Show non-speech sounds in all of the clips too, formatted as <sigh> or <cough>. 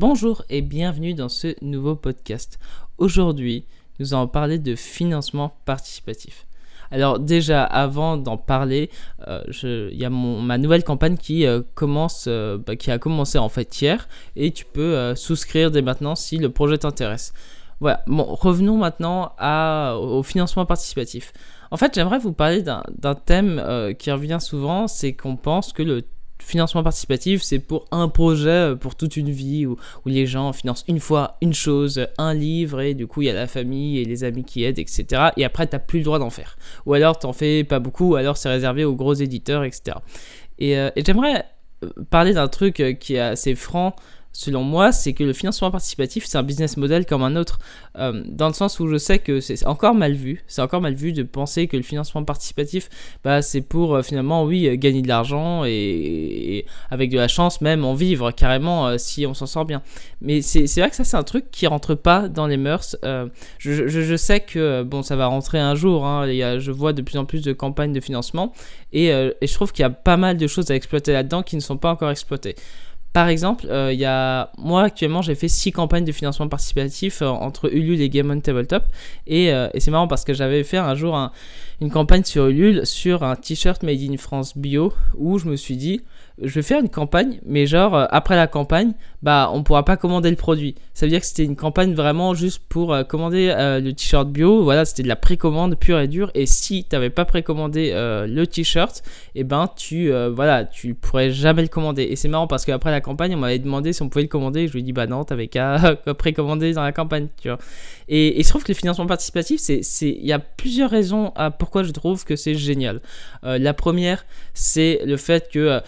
Bonjour et bienvenue dans ce nouveau podcast. Aujourd'hui, nous allons parler de financement participatif. Alors déjà, avant d'en parler, euh, il y a ma nouvelle campagne qui euh, commence, euh, bah, qui a commencé en fait hier, et tu peux souscrire dès maintenant si le projet t'intéresse. Voilà. Bon, revenons maintenant au financement participatif. En fait, j'aimerais vous parler d'un thème qui revient souvent, c'est qu'on pense que le financement participatif, c'est pour un projet, euh, pour toute une vie, où, où, les gens financent une fois une chose, un livre, et du coup, il y a la famille et les amis qui aident, etc. Et après, tu plus le droit d'en faire. Ou alors, tu n'en fais pas beaucoup, ou alors c'est réservé aux gros éditeurs, etc. Et, euh, et j'aimerais euh, parler d'un truc qui est assez franc selon moi, c'est que le financement participatif, c'est un business model comme un autre, euh, dans le sens où je sais que c'est encore mal vu, c'est encore mal vu de penser que le financement participatif, bah, c'est pour euh, finalement, oui, euh, gagner de l'argent et, avec de la chance même en vivre carrément si on s'en sort bien. Mais c'est vrai que ça, c'est un truc qui rentre pas dans les mœurs. Je, sais que, bon, ça va rentrer un jour, hein, je vois de plus en plus de campagnes de financement et je trouve qu'il y a pas mal de choses à exploiter là-dedans qui ne sont pas encore exploitées. Par exemple, euh, y a moi actuellement j'ai fait six campagnes de financement participatif euh, entre Ulule et Game on Tabletop. Et, euh, et c'est marrant parce que j'avais fait un jour une campagne sur Ulule sur un t-shirt made in France bio où je me suis dit je vais faire une campagne, mais genre euh, après la campagne, bah on pourra pas commander le produit. Ça veut dire que c'était une campagne vraiment juste pour euh, commander euh, le t-shirt bio. Voilà, c'était de la précommande pure et dure. Et si tu n'avais pas précommandé le t-shirt, et eh ben tu voilà, tu pourrais jamais le commander. Et c'est marrant parce qu'après la campagne, on m'avait demandé si on pouvait le commander. Je lui ai dit bah non, t'avais qu'à <laughs> précommander dans la campagne, tu vois. Et, il se trouve que le financement participatif, c'est il y a plusieurs raisons à pourquoi je trouve que c'est génial. la première, c'est le fait que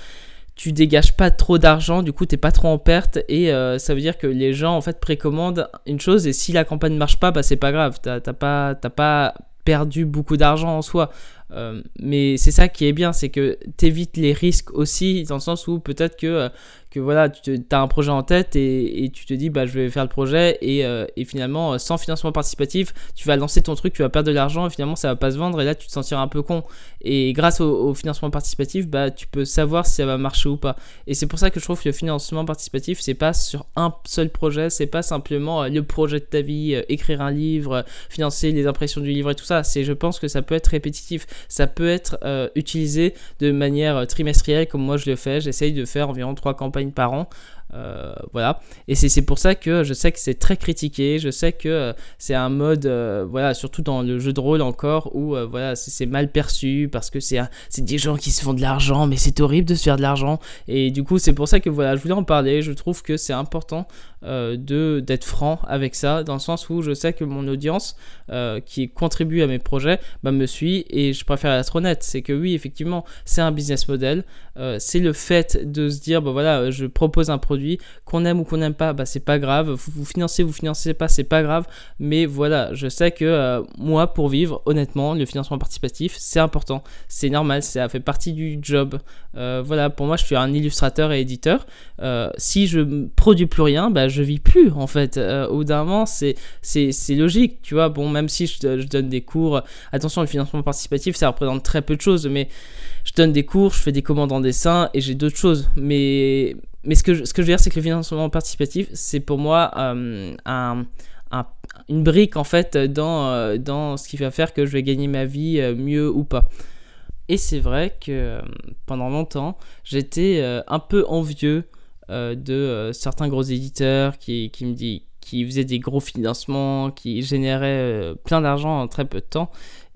tu dégages pas trop d'argent, du coup t'es pas trop en perte et euh, ça veut dire que les gens en fait précommandent une chose et si la campagne ne marche pas, bah c'est pas grave, t'as pas, pas perdu beaucoup d'argent en soi. Euh, mais c'est ça qui est bien, c'est que t'évites les risques aussi, dans le sens où peut-être que euh, que voilà, tu as un projet en tête et, tu te dis bah je vais faire le projet et, euh, finalement sans financement participatif, tu vas lancer ton truc, tu vas perdre de l'argent et finalement ça va pas se vendre et là tu te sentiras un peu con. Et grâce au, financement participatif, bah tu peux savoir si ça va marcher ou pas. Et c'est pour ça que je trouve que le financement participatif c'est pas sur un seul projet, c'est pas simplement euh, le projet de ta vie, euh, écrire un livre, financer les impressions du livre et tout ça. C'est je pense que ça peut être répétitif, ça peut être utilisé de manière trimestrielle comme moi je le fais. J'essaye de faire environ trois campagnes par an. Euh, voilà. Et c'est pour ça que je sais que c'est très critiqué. Je sais que euh, c'est un mode, euh, voilà, surtout dans le jeu de rôle encore, où voilà, c'est mal perçu parce que c'est des gens qui se font de l'argent, mais c'est horrible de se faire de l'argent. Et du coup, c'est pour ça que voilà, je voulais en parler. Je trouve que c'est important de d'être franc avec ça, dans le sens où je sais que mon audience qui contribue à mes projets bah, me suit et je préfère être honnête. C'est que oui, effectivement, c'est un business model. c'est le fait de se dire, bah voilà, je propose un produit qu'on aime ou qu'on n'aime pas, bah, c'est pas grave. Vous, financez, vous financez pas, c'est pas grave. Mais voilà, je sais que euh, moi, pour vivre, honnêtement, le financement participatif, c'est important. C'est normal, ça fait partie du job. Euh, voilà, pour moi, je suis un illustrateur et éditeur. Euh, si je produis plus rien, bah, je vis plus, en fait. au bout moment, c'est, c'est, logique, tu vois. Bon, même si je, je donne des cours, attention, le financement participatif, ça représente très peu de choses, mais je donne des cours, je fais des commandes en dessin et j'ai d'autres choses. Mais mais ce que, je, ce que je veux dire, c'est que le financement participatif, c'est pour moi euh, un, une brique en fait dans, euh, dans ce qui va faire que je vais gagner ma vie euh, mieux ou pas. Et c'est vrai que pendant longtemps, j'étais un peu envieux de certains gros éditeurs qui, qui me qui faisaient des gros financements, qui généraient plein d'argent en très peu de temps.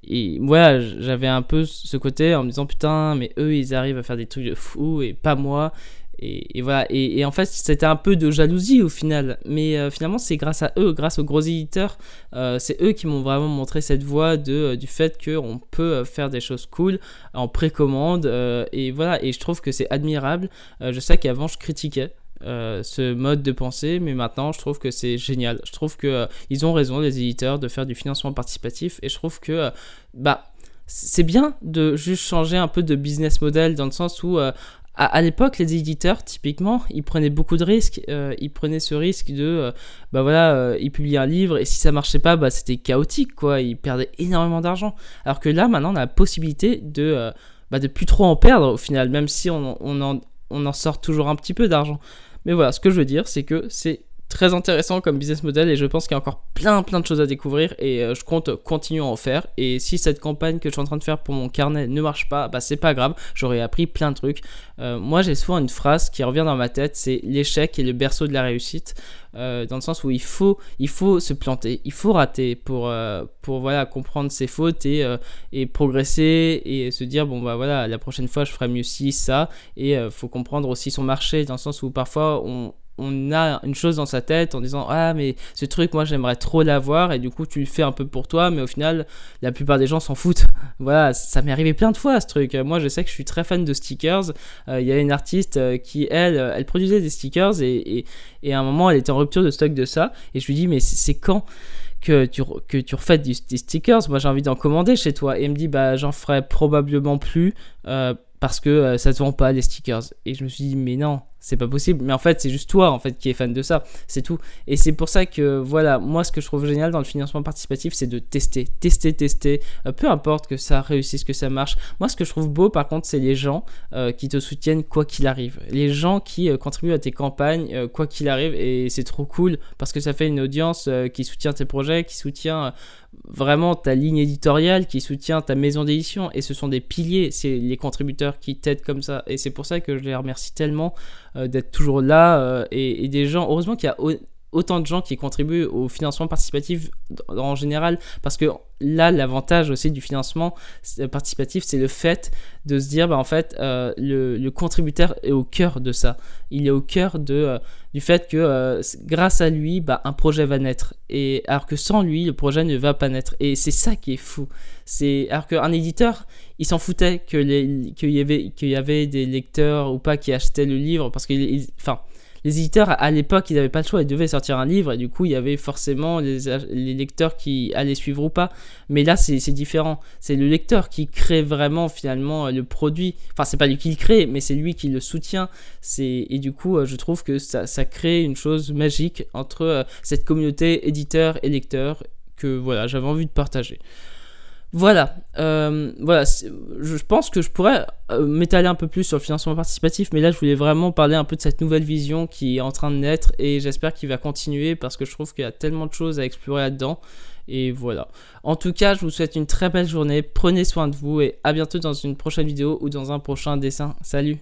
Et voilà, j'avais un peu ce côté en me disant putain, mais eux ils arrivent à faire des trucs de fou et pas moi. Et, voilà, et, en fait, c'était un peu de jalousie au final. Mais euh, finalement, c'est grâce à eux, grâce aux gros éditeurs, euh, c'est eux qui m'ont vraiment montré cette voie de, euh, du fait qu'on peut faire des choses cool en précommande. et voilà, et je trouve que c'est admirable. je sais qu'avant, je critiquais. ce mode de pensée, mais maintenant je trouve que c'est génial. Je trouve que ils ont raison les éditeurs de faire du financement participatif et je trouve que bah c'est bien de juste changer un peu de business model dans le sens où à, l'époque, les éditeurs, typiquement, ils prenaient beaucoup de risques. Euh, ils prenaient ce risque de, euh, bah voilà, euh, ils publiaient un livre et si ça marchait pas, bah c'était chaotique, quoi. Ils perdaient énormément d'argent. Alors que là, maintenant, on a la possibilité de, bah, de plus trop en perdre au final, même si on, on, en, on en sort toujours un petit peu d'argent. Mais voilà, ce que je veux dire, c'est que c'est très intéressant comme business model et je pense qu'il y a encore plein plein de choses à découvrir et euh, je compte continuer à en faire. Et si cette campagne que je suis en train de faire pour mon carnet ne marche pas bah c'est pas grave j'aurais appris plein de trucs. Euh, moi j'ai souvent une phrase qui revient dans ma tête c'est l'échec est le berceau de la réussite euh, dans le sens où il faut il faut se planter il faut rater pour pour voilà comprendre ses fautes et et progresser et se dire bon bah voilà la prochaine fois je ferai mieux ci ça. Et faut comprendre aussi son marché dans le sens où parfois on on a une chose dans sa tête en disant ah mais ce truc moi j'aimerais trop l'avoir et du coup tu le fais un peu pour toi mais au final la plupart des gens s'en foutent. <laughs> Voilà ça m'est arrivé plein de fois ce truc. Moi je sais que je suis très fan de stickers. Euh, il y a une artiste euh, qui elle elle produisait des stickers et, et, à un moment elle était en rupture de stock de ça et je lui dis mais c'est quand que tu, que tu refais des, stickers, moi j'ai envie d'en commander chez toi. Et elle me dit, bah j'en ferai probablement plus euh, parce que ça se vend pas les stickers. Et je me suis dit, mais non, c'est pas possible. Mais en fait, c'est juste toi en fait qui est fan de ça, c'est tout. Et c'est pour ça que voilà, moi ce que je trouve génial dans le financement participatif, c'est de tester, tester, tester. Euh, peu importe que ça réussisse, que ça marche. Moi, ce que je trouve beau, par contre, c'est les gens euh, qui te soutiennent quoi qu'il arrive. Les gens qui euh, contribuent à tes campagnes quoi qu'il arrive. Et c'est trop cool parce que ça fait une audience qui soutient tes projets, qui soutient vraiment ta ligne éditoriale, qui soutient ta maison d'édition. Et ce sont des piliers, c'est les contributeurs qui t'aident comme ça. Et c'est pour ça que je les remercie tellement d'être toujours là. Euh, et, des gens, heureusement qu'il y a autant de gens qui contribuent au financement participatif en général, parce que là, l'avantage aussi du financement participatif, c'est le fait de se dire, bah, en fait, euh, le, contributeur est au cœur de ça. Il est au cœur de, euh, du fait que euh, grâce à lui, bah, un projet va naître. Et alors que sans lui, le projet ne va pas naître. Et c'est ça qui est fou. C'est alors qu'un éditeur, il s'en foutait qu'il y avait qu'il y avait des lecteurs ou pas qui achetaient le livre parce qu'il, enfin les éditeurs, à l'époque, ils n'avaient pas le choix, ils devaient sortir un livre, et du coup, il y avait forcément les, lecteurs qui allaient suivre ou pas. Mais là, c'est différent. C'est le lecteur qui crée vraiment, finalement, le produit. Enfin, c'est pas lui qui le crée, mais c'est lui qui le soutient. Et du coup, euh, je trouve que ça, crée une chose magique entre euh, cette communauté éditeur et lecteur que voilà, j'avais envie de partager. Voilà, euh. Je pense que je pourrais euh, m'étaler un peu plus sur le financement participatif, mais là je voulais vraiment parler un peu de cette nouvelle vision qui est en train de naître et j'espère qu'il va continuer parce que je trouve qu'il y a tellement de choses à explorer là-dedans. Et voilà. En tout cas, je vous souhaite une très belle journée. Prenez soin de vous et à bientôt dans une prochaine vidéo ou dans un prochain dessin. Salut